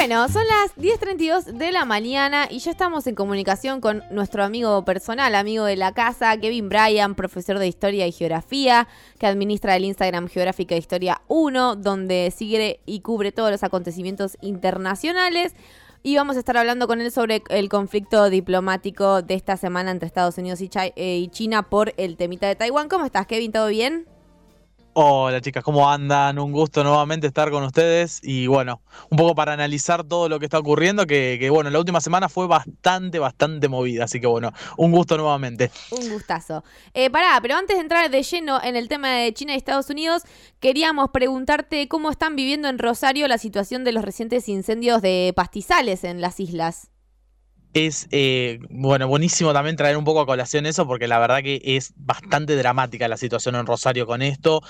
Bueno, son las 10.32 de la mañana y ya estamos en comunicación con nuestro amigo personal, amigo de la casa, Kevin Bryan, profesor de Historia y Geografía, que administra el Instagram Geográfica Historia 1, donde sigue y cubre todos los acontecimientos internacionales. Y vamos a estar hablando con él sobre el conflicto diplomático de esta semana entre Estados Unidos y, eh, China por el temita de Taiwán. ¿Cómo estás, Kevin? ¿Todo bien? Hola chicas, ¿cómo andan? Un gusto nuevamente estar con ustedes y bueno, un poco para analizar todo lo que está ocurriendo, que, bueno, la última semana fue bastante, bastante movida, así que bueno, un gusto nuevamente. Un gustazo. Eh, pará, pero antes de entrar de lleno en el tema de China y Estados Unidos, queríamos preguntarte cómo están viviendo en Rosario la situación de los recientes incendios de pastizales en las islas es eh, bueno buenísimo también traer un poco a colación eso porque la verdad que es bastante dramática la situación en Rosario con esto.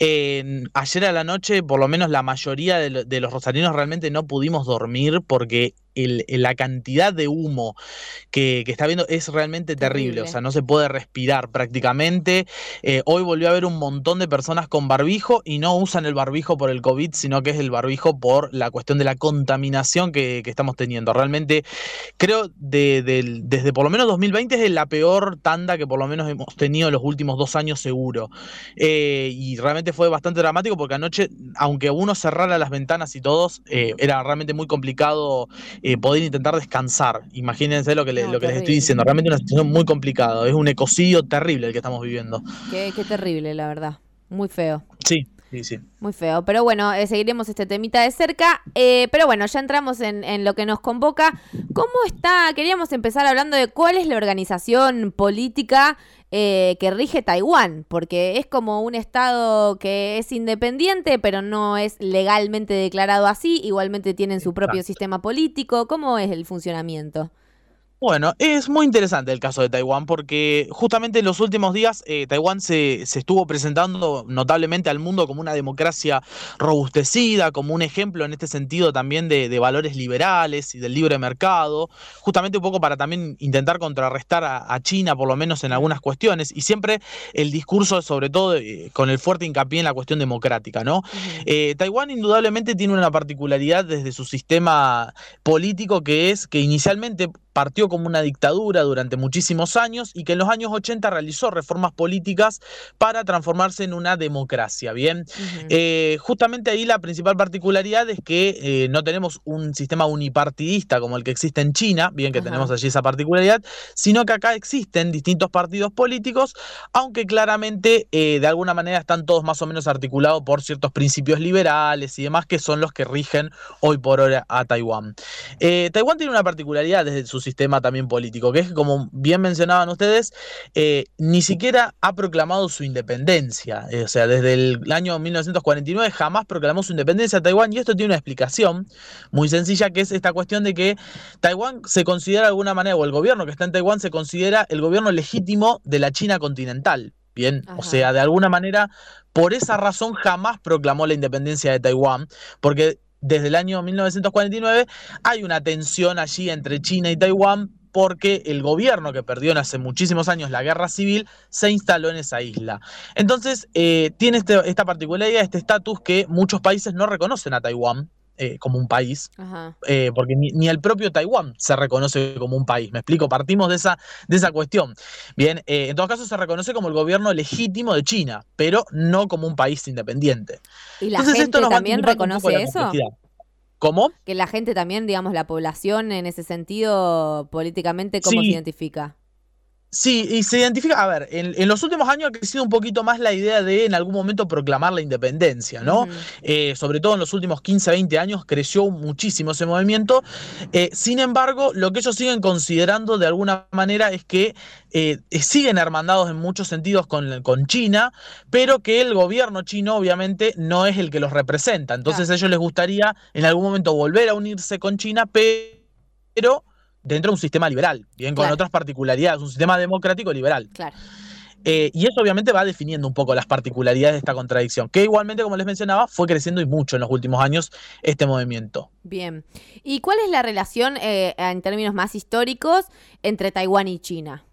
Ayer a la noche por lo menos la mayoría de, de los rosarinos realmente no pudimos dormir porque la cantidad de humo que, está viendo es realmente terrible. O sea, no se puede respirar prácticamente. Eh, hoy volvió a haber un montón de personas con barbijo y no usan el barbijo por el COVID, sino que es el barbijo por la cuestión de la contaminación que, estamos teniendo. Realmente creo de, desde por lo menos 2020 es la peor tanda que por lo menos hemos tenido en los últimos dos años seguro. Eh, y realmente fue bastante dramático porque anoche, aunque uno cerrara las ventanas y todos, eh, era realmente muy complicado eh, poder intentar descansar. Imagínense lo que, lo que les estoy diciendo. Realmente una situación muy complicada. Es un ecocidio terrible el que estamos viviendo. Qué, terrible, la verdad. Muy feo. Sí. Sí, sí. Muy feo. Pero bueno, eh, seguiremos este temita de cerca. Eh, pero bueno, ya entramos en, en, lo que nos convoca. ¿Cómo está? Queríamos empezar hablando de cuál es la organización política eh, que rige Taiwán, porque es como un estado que es independiente, pero no es legalmente declarado así, igualmente tienen su propio sistema político. ¿Cómo es el funcionamiento? Bueno, es muy interesante el caso de Taiwán porque justamente en los últimos días eh, Taiwán se, estuvo presentando notablemente al mundo como una democracia robustecida, como un ejemplo en este sentido también de, valores liberales y del libre mercado, justamente un poco para también intentar contrarrestar a, China por lo menos en algunas cuestiones y siempre el discurso sobre todo eh, con el fuerte hincapié en la cuestión democrática, ¿no? Eh, Taiwán indudablemente tiene una particularidad desde su sistema político que es que inicialmente partió como una dictadura durante muchísimos años y que en los años 80 realizó reformas políticas para transformarse en una democracia. Bien, eh, justamente ahí la principal particularidad es que eh, no tenemos un sistema unipartidista como el que existe en China, bien que tenemos allí esa particularidad, sino que acá existen distintos partidos políticos, aunque claramente eh, de alguna manera están todos más o menos articulados por ciertos principios liberales y demás que son los que rigen hoy por hoy a Taiwán. Taiwán tiene una particularidad desde su sistema también político, que es como bien mencionaban ustedes, eh, ni siquiera ha proclamado su independencia. Eh, o sea, desde el año 1949 jamás proclamó su independencia a Taiwán y esto tiene una explicación muy sencilla, que es esta cuestión de que Taiwán se considera de alguna manera, o el gobierno que está en Taiwán se considera el gobierno legítimo de la China continental. Bien, o sea, de alguna manera, por esa razón jamás proclamó la independencia de Taiwán, porque desde el año 1949 hay una tensión allí entre China y Taiwán porque el gobierno que perdió en hace muchísimos años la guerra civil se instaló en esa isla. Entonces, eh, tiene este, esta particularidad, este estatus que muchos países no reconocen a Taiwán. Eh, como un país, eh, porque ni, el propio Taiwán se reconoce como un país. Me explico, partimos de esa, de esa cuestión. Bien, eh, en todo caso se reconoce como el gobierno legítimo de China, pero no como un país independiente. ¿Y la gente también reconoce eso? ¿Cómo? Que la gente también, digamos, la población en ese sentido, políticamente, ¿cómo se identifica? Sí, y se identifica, a ver, en, los últimos años ha crecido un poquito más la idea de en algún momento proclamar la independencia, ¿no? Eh, sobre todo en los últimos 15, 20 años creció muchísimo ese movimiento. Eh, sin embargo, lo que ellos siguen considerando de alguna manera es que eh, siguen hermandados en muchos sentidos con, con, China, pero que el gobierno chino obviamente no es el que los representa. Entonces a ellos les gustaría en algún momento volver a unirse con China, pero dentro de un sistema liberal, bien con otras particularidades, un sistema democrático liberal. Claro. Eh, y eso obviamente va definiendo un poco las particularidades de esta contradicción, que igualmente, como les mencionaba, fue creciendo y mucho en los últimos años este movimiento. Bien. ¿Y cuál es la relación, eh, en términos más históricos, entre Taiwán y China?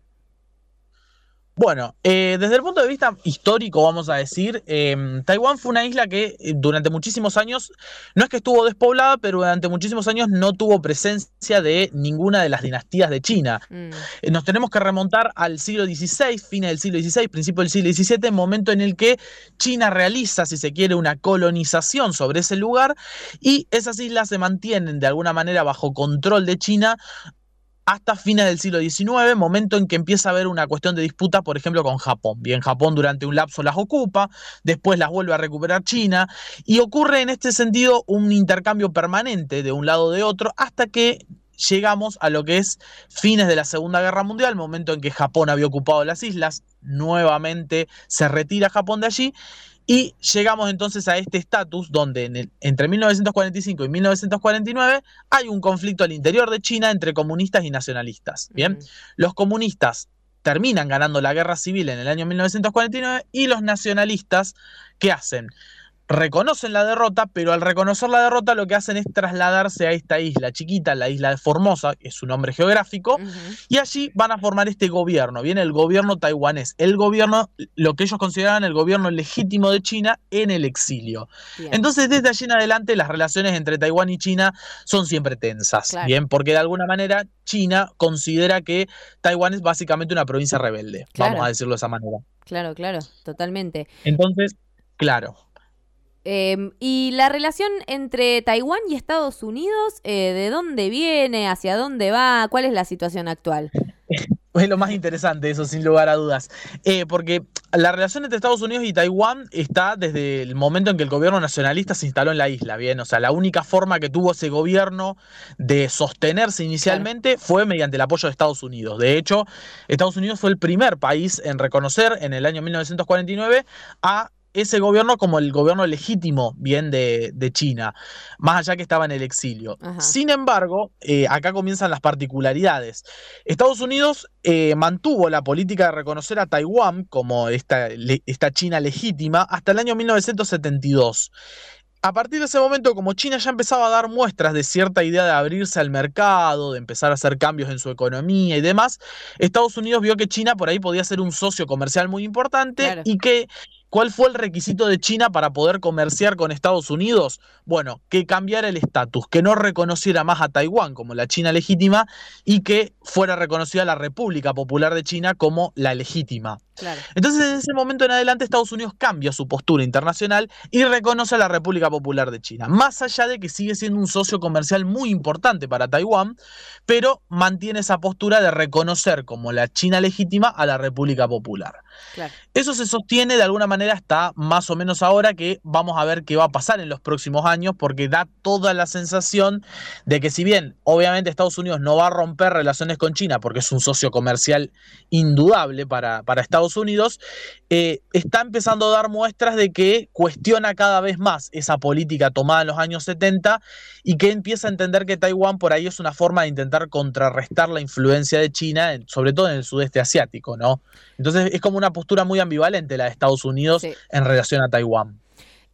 Bueno, eh, desde el punto de vista histórico, vamos a decir, eh, Taiwán fue una isla que eh, durante muchísimos años, no es que estuvo despoblada, pero durante muchísimos años no tuvo presencia de ninguna de las dinastías de China. Mm. nos tenemos que remontar al siglo XVI, fines del siglo XVI, principio del siglo XVII, momento en el que China realiza, si se quiere, una colonización sobre ese lugar y esas islas se mantienen de alguna manera bajo control de China hasta fines del siglo XIX, momento en que empieza a haber una cuestión de disputa, por ejemplo, con Japón. Bien, Japón durante un lapso las ocupa, después las vuelve a recuperar China, y ocurre en este sentido un intercambio permanente de un lado de otro, hasta que llegamos a lo que es fines de la Segunda Guerra Mundial, momento en que Japón había ocupado las islas, nuevamente se retira Japón de allí, y llegamos entonces a este estatus donde entre 1945 y 1949 hay un conflicto al interior de China entre comunistas y nacionalistas. Bien, los comunistas terminan ganando la guerra civil en el año 1949 y los nacionalistas, ¿qué hacen? Reconocen la derrota, pero al reconocer la derrota lo que hacen es trasladarse a esta isla chiquita, la isla de Formosa, que es su nombre geográfico, y allí van a formar este gobierno, viene el gobierno taiwanés, el gobierno, lo que ellos consideraban el gobierno legítimo de China en el exilio. Entonces, desde allí en adelante, las relaciones entre Taiwán y China son siempre tensas, bien, porque de alguna manera China considera que Taiwán es básicamente una provincia rebelde, vamos a decirlo de esa manera. Claro, claro, totalmente. Entonces, claro. Em, y la relación entre Taiwán y Estados Unidos, eh, ¿de dónde viene? ¿Hacia dónde va? ¿Cuál es la situación actual? Es lo más interesante, eso sin lugar a dudas. Eh, porque la relación entre Estados Unidos y Taiwán está desde el momento en que el gobierno nacionalista se instaló en la isla, ¿bien? O sea, la única forma que tuvo ese gobierno de sostenerse inicialmente fue mediante el apoyo de Estados Unidos. De hecho, Estados Unidos fue el primer país en reconocer en el año 1949 a ese gobierno como el gobierno legítimo bien de, China, más allá que estaba en el exilio. Sin embargo, eh, acá comienzan las particularidades. Estados Unidos eh, mantuvo la política de reconocer a Taiwán como esta, esta China legítima hasta el año 1972. A partir de ese momento, como China ya empezaba a dar muestras de cierta idea de abrirse al mercado, de empezar a hacer cambios en su economía y demás, Estados Unidos vio que China por ahí podía ser un socio comercial muy importante y que ¿Cuál fue el requisito de China para poder comerciar con Estados Unidos? Bueno, que cambiara el estatus, que no reconociera más a Taiwán como la China legítima y que fuera reconocida la República Popular de China como la legítima. Entonces, en ese momento en adelante, Estados Unidos cambia su postura internacional y reconoce a la República Popular de China, más allá de que sigue siendo un socio comercial muy importante para Taiwán, pero mantiene esa postura de reconocer como la China legítima a la República Popular. Eso se sostiene de alguna manera hasta más o menos ahora que vamos a ver qué va a pasar en los próximos años, porque da toda la sensación de que si bien obviamente Estados Unidos no va a romper relaciones con China, porque es un socio comercial indudable para, para Estados Unidos, eh, está empezando a dar muestras de que cuestiona cada vez más esa política tomada en los años 70 y que empieza a entender que Taiwán por ahí es una forma de intentar contrarrestar la influencia de China, sobre todo en el sudeste asiático, ¿no? Entonces es como una postura muy ambivalente la de Estados Unidos en relación a Taiwán.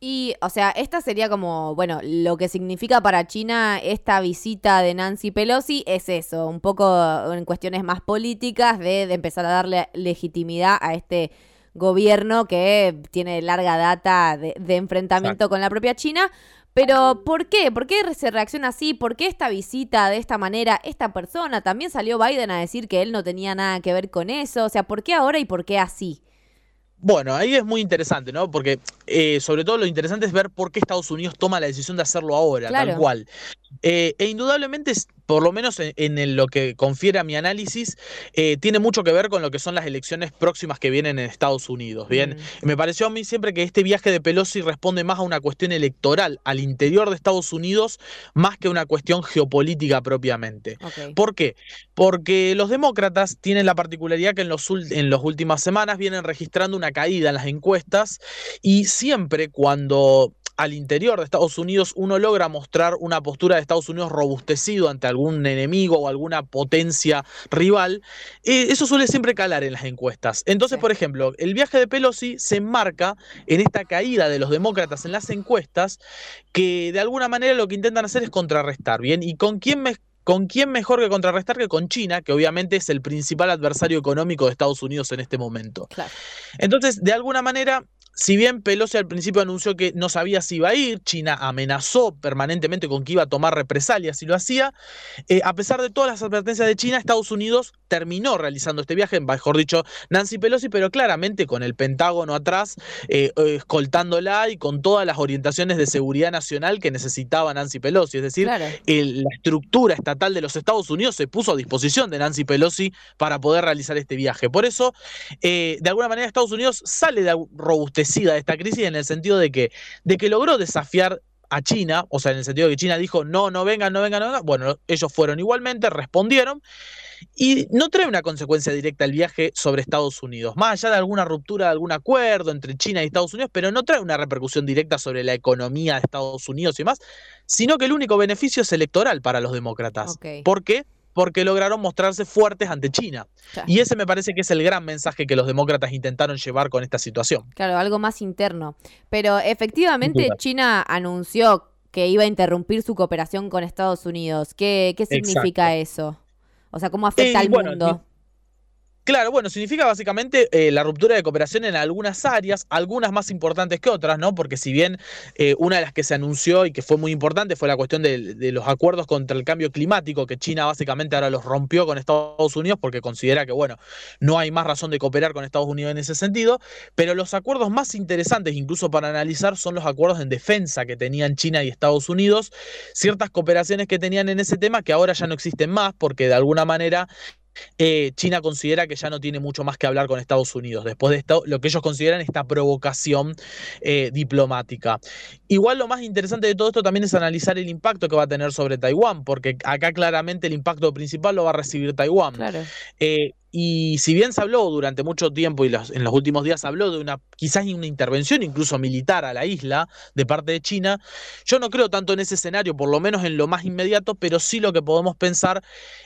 Y, o sea, esta sería como, bueno, lo que significa para China esta visita de Nancy Pelosi es eso, un poco en cuestiones más políticas de, empezar a darle legitimidad a este gobierno que tiene larga data de, enfrentamiento con la propia China. Pero, ¿por qué? ¿Por qué se reacciona así? ¿Por qué esta visita de esta manera? Esta persona, también salió Biden a decir que él no tenía nada que ver con eso. O sea, ¿por qué ahora y por qué así? Bueno, ahí es muy interesante, ¿no? Porque eh, sobre todo lo interesante es ver por qué Estados Unidos toma la decisión de hacerlo ahora, tal cual. Eh, e indudablemente por lo menos en, lo que confiere a mi análisis, eh, tiene mucho que ver con lo que son las elecciones próximas que vienen en Estados Unidos. Bien, mm. me pareció a mí siempre que este viaje de Pelosi responde más a una cuestión electoral al interior de Estados Unidos, más que una cuestión geopolítica propiamente. ¿Por qué? Porque los demócratas tienen la particularidad que en, los, en las últimas semanas vienen registrando una caída en las encuestas y siempre cuando al interior de Estados Unidos uno logra mostrar una postura de Estados Unidos robustecido ante algún enemigo o alguna potencia rival, eh, eso suele siempre calar en las encuestas. Entonces, por ejemplo, el viaje de Pelosi se enmarca en esta caída de los demócratas en las encuestas, que de alguna manera lo que intentan hacer es contrarrestar, ¿bien? ¿Y con quién ¿con quién mejor que contrarrestar que con China, que obviamente es el principal adversario económico de Estados Unidos en este momento? Entonces, de alguna manera, si bien Pelosi al principio anunció que no sabía si iba a ir, China amenazó permanentemente con que iba a tomar represalias si lo hacía, eh, a pesar de todas las advertencias de China, Estados Unidos terminó realizando este viaje, mejor dicho, Nancy Pelosi, pero claramente con el Pentágono atrás, eh, eh, escoltándola y con todas las orientaciones de seguridad nacional que necesitaba Nancy Pelosi. Es decir, la estructura estatal de los Estados Unidos se puso a disposición de Nancy Pelosi para poder realizar este viaje. Por eso, de alguna manera, Estados Unidos sale de robustecer de esta crisis en el sentido de que, de que logró desafiar a China, o sea, en el sentido de que China dijo, no, no vengan, no vengan, no vengan. Bueno, ellos fueron igualmente, respondieron, y no trae una consecuencia directa el viaje sobre Estados Unidos, más allá de alguna ruptura de algún acuerdo entre China y Estados Unidos, pero no trae una repercusión directa sobre la economía de Estados Unidos y más, sino que el único beneficio es electoral para los demócratas. ¿Por qué? porque lograron mostrarse fuertes ante China. Y ese me parece que es el gran mensaje que los demócratas intentaron llevar con esta situación. Claro, algo más interno. Pero efectivamente China anunció que iba a interrumpir su cooperación con Estados Unidos. ¿Qué, qué significa eso? O sea, ¿cómo afecta al mundo? Claro, bueno, significa básicamente eh, la ruptura de cooperación en algunas áreas, algunas más importantes que otras, ¿no? Porque si bien eh, una de las que se anunció y que fue muy importante fue la cuestión de, de, los acuerdos contra el cambio climático, que China básicamente ahora los rompió con Estados Unidos porque considera que, bueno, no hay más razón de cooperar con Estados Unidos en ese sentido, pero los acuerdos más interesantes, incluso para analizar, son los acuerdos en defensa que tenían China y Estados Unidos, ciertas cooperaciones que tenían en ese tema que ahora ya no existen más porque de alguna manera eh, China considera que ya no tiene mucho más que hablar con Estados Unidos, después de esto, lo que ellos consideran esta provocación eh, diplomática. Igual lo más interesante de todo esto también es analizar el impacto que va a tener sobre Taiwán, porque acá claramente el impacto principal lo va a recibir Taiwán. Eh, y si bien se habló durante mucho tiempo y en los últimos días se habló de una quizás una intervención incluso militar a la isla de parte de China, yo no creo tanto en ese escenario, por lo menos en lo más inmediato, pero sí lo que podemos pensar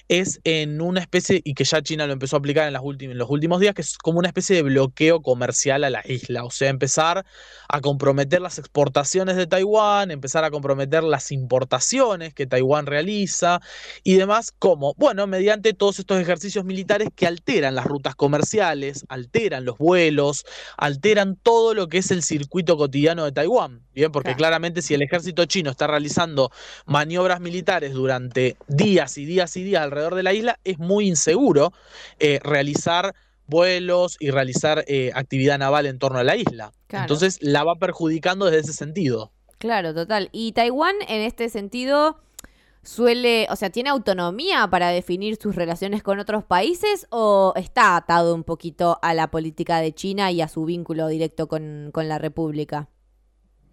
es en una especie, y que ya China lo empezó a aplicar en, las en los últimos días, que es como una especie de bloqueo comercial a la isla, o sea, empezar a comprometer las exportaciones de Taiwán, empezar a comprometer las importaciones que Taiwán realiza y demás, como, bueno, mediante todos estos ejercicios militares que alteran las rutas comerciales, alteran los vuelos, alteran todo lo que es el circuito cotidiano de Taiwán. Bien, porque claramente si el ejército chino está realizando maniobras militares durante días y días y días alrededor de la isla, es muy inseguro eh, realizar vuelos y realizar eh, actividad naval en torno a la isla. Entonces la va perjudicando desde ese sentido. Claro, total. Y Taiwán en este sentido suele, o sea, ¿tiene autonomía para definir sus relaciones con otros países o está atado un poquito a la política de China y a su vínculo directo con, con la República?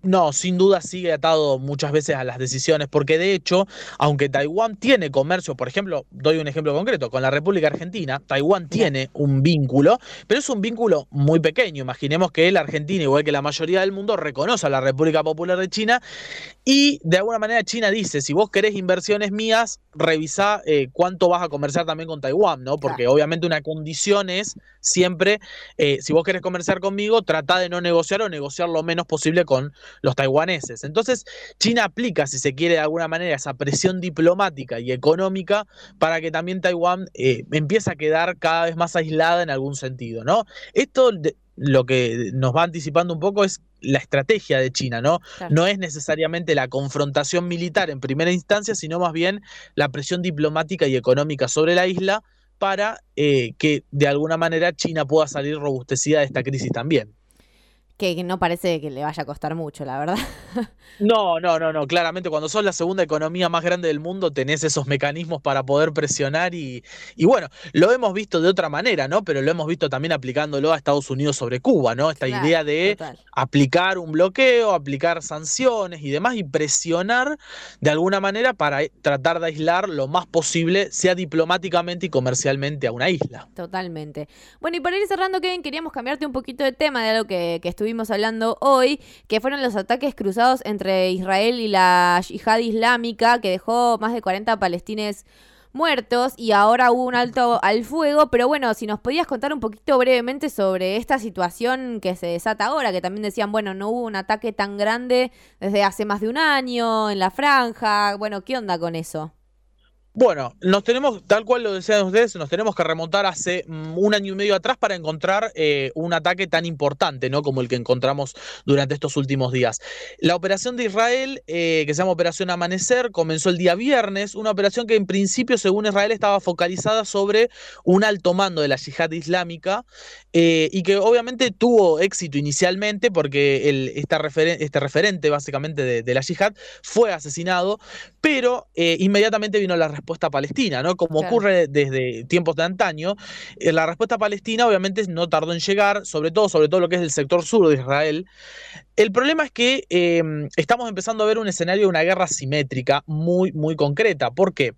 No, sin duda sigue atado muchas veces a las decisiones, porque de hecho, aunque Taiwán tiene comercio, por ejemplo, doy un ejemplo concreto, con la República Argentina, Taiwán tiene un vínculo, pero es un vínculo muy pequeño. Imaginemos que la Argentina, igual que la mayoría del mundo, reconoce a la República Popular de China y de alguna manera China dice, si vos querés inversiones mías, revisá eh, cuánto vas a comerciar también con Taiwán, ¿no? Porque obviamente una condición es siempre, eh, si vos querés comerciar conmigo, trata de no negociar o negociar lo menos posible con los taiwaneses. Entonces, China aplica, si se quiere de alguna manera, esa presión diplomática y económica para que también Taiwán eh, empiece a quedar cada vez más aislada en algún sentido, ¿no? Esto lo que nos va anticipando un poco es la estrategia de China, ¿no? No es necesariamente la confrontación militar en primera instancia, sino más bien la presión diplomática y económica sobre la isla para eh, que de alguna manera China pueda salir robustecida de esta crisis también que no parece que le vaya a costar mucho, la verdad. No, no, no, no. Claramente, cuando sos la segunda economía más grande del mundo, tenés esos mecanismos para poder presionar y, y bueno, lo hemos visto de otra manera, ¿no? Pero lo hemos visto también aplicándolo a Estados Unidos sobre Cuba, ¿no? Esta idea de aplicar un bloqueo, aplicar sanciones y demás y presionar de alguna manera para tratar de aislar lo más posible, sea diplomáticamente y comercialmente a una isla. Totalmente. Bueno, y para ir cerrando, Kevin, queríamos cambiarte un poquito de tema de algo que, que estuvimos hablando hoy, que fueron los ataques cruzados entre Israel y la yihad islámica, que dejó más de 40 palestines muertos y ahora hubo un alto al fuego, pero bueno, si nos podías contar un poquito brevemente sobre esta situación que se desata ahora, que también decían, bueno, no hubo un ataque tan grande desde hace más de un año en la franja, bueno, ¿qué onda con eso? Bueno, nos tenemos, tal cual lo decían ustedes, nos tenemos que remontar hace mm, un año y medio atrás para encontrar eh, un ataque tan importante, ¿no? Como el que encontramos durante estos últimos días. La operación de Israel, eh, que se llama Operación Amanecer, comenzó el día viernes, una operación que en principio, según Israel, estaba focalizada sobre un alto mando de la yihad islámica eh, y que obviamente tuvo éxito inicialmente porque este, referente básicamente de, de, la yihad fue asesinado, pero inmediatamente vino la respuesta respuesta palestina, ¿no? Como ocurre desde tiempos de antaño, eh, la respuesta palestina obviamente no tardó en llegar, sobre todo, sobre todo lo que es el sector sur de Israel. El problema es que em, estamos empezando a ver un escenario de una guerra simétrica muy, muy concreta. ¿Por qué?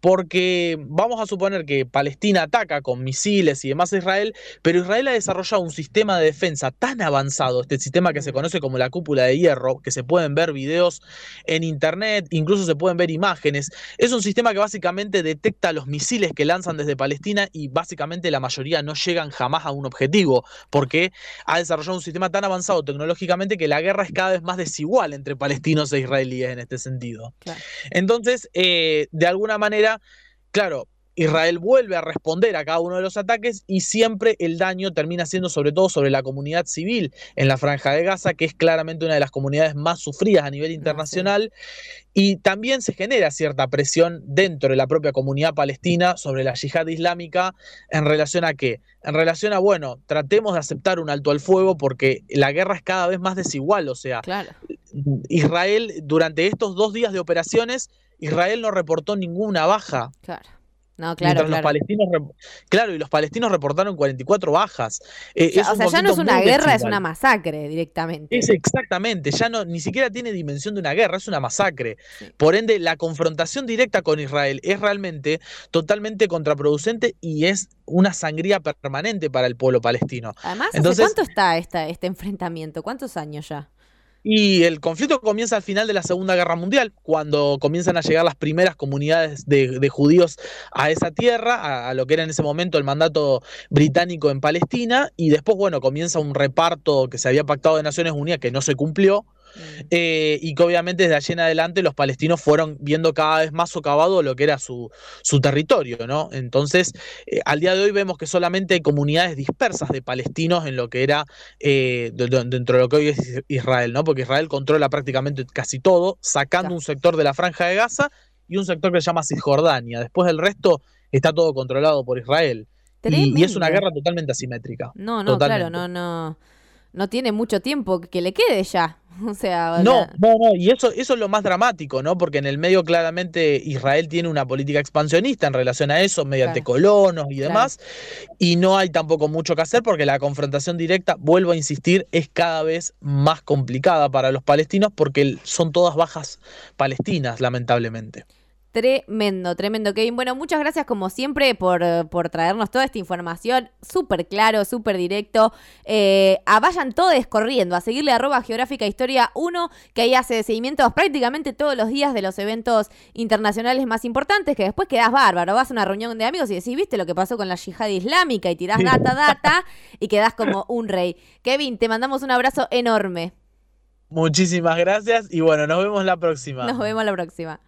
Porque vamos a suponer que Palestina ataca con misiles y demás a Israel, pero Israel ha desarrollado un sistema de defensa tan avanzado, este sistema que se conoce como la cúpula de hierro, que se pueden ver videos en internet, incluso se pueden ver imágenes. Es un sistema que básicamente detecta los misiles que lanzan desde Palestina y básicamente la mayoría no llegan jamás a un objetivo, porque ha desarrollado un sistema tan avanzado tecnológicamente que la guerra es cada vez más desigual entre palestinos e israelíes en este sentido. Entonces, eh, de alguna manera, claro, Israel vuelve a responder a cada uno de los ataques y siempre el daño termina siendo sobre todo sobre la comunidad civil en la franja de Gaza, que es claramente una de las comunidades más sufridas a nivel internacional. Y también se genera cierta presión dentro de la propia comunidad palestina sobre la yihad islámica en relación a qué? En relación a, bueno, tratemos de aceptar un alto al fuego porque la guerra es cada vez más desigual. O sea, Israel durante estos dos días de operaciones, Israel no reportó ninguna baja. Claro. No, claro, claro. Los palestinos, claro, y los palestinos reportaron 44 bajas. Eh, o sea, ya no es una guerra, es una masacre directamente. Es exactamente, ya no, ni siquiera tiene dimensión de una guerra, es una masacre. Por ende, la confrontación directa con Israel es realmente totalmente contraproducente y es una sangría permanente para el pueblo palestino. Además, Entonces, ¿cuánto está esta, este enfrentamiento? ¿Cuántos años ya? Y el conflicto comienza al final de la Segunda Guerra Mundial, cuando comienzan a llegar las primeras comunidades de, judíos a esa tierra, a, lo que era en ese momento el mandato británico en Palestina, y después, bueno, comienza un reparto que se había pactado de Naciones Unidas que no se cumplió. Eh, y que obviamente desde allí en adelante los palestinos fueron viendo cada vez más socavado lo que era su, su territorio, ¿no? Entonces, eh, al día de hoy vemos que solamente hay comunidades dispersas de palestinos en lo que era eh, dentro de lo que hoy es Israel, ¿no? Porque Israel controla prácticamente casi todo, sacando un sector de la franja de Gaza y un sector que se llama Cisjordania. Después del resto está todo controlado por Israel. Y, es una guerra totalmente asimétrica. No, no, claro, no, no. No tiene mucho tiempo que le quede ya. O sea, no, no, no, y eso, eso es lo más dramático, ¿no? Porque en el medio claramente Israel tiene una política expansionista en relación a eso, mediante colonos y demás, y no hay tampoco mucho que hacer porque la confrontación directa, vuelvo a insistir, es cada vez más complicada para los palestinos porque son todas bajas palestinas, lamentablemente. Tremendo, tremendo, Kevin. Bueno, muchas gracias como siempre por, por traernos toda esta información. Súper claro, súper directo. Eh, vayan todos corriendo a seguirle arroba geográfica historia 1, que ahí hace seguimientos prácticamente todos los días de los eventos internacionales más importantes, que después quedás bárbaro. Vas a una reunión de amigos y decís, viste lo que pasó con la yihad islámica y tirás data, data y quedás como un rey. Kevin, te mandamos un abrazo enorme. Muchísimas gracias y bueno, nos vemos la próxima. Nos vemos la próxima.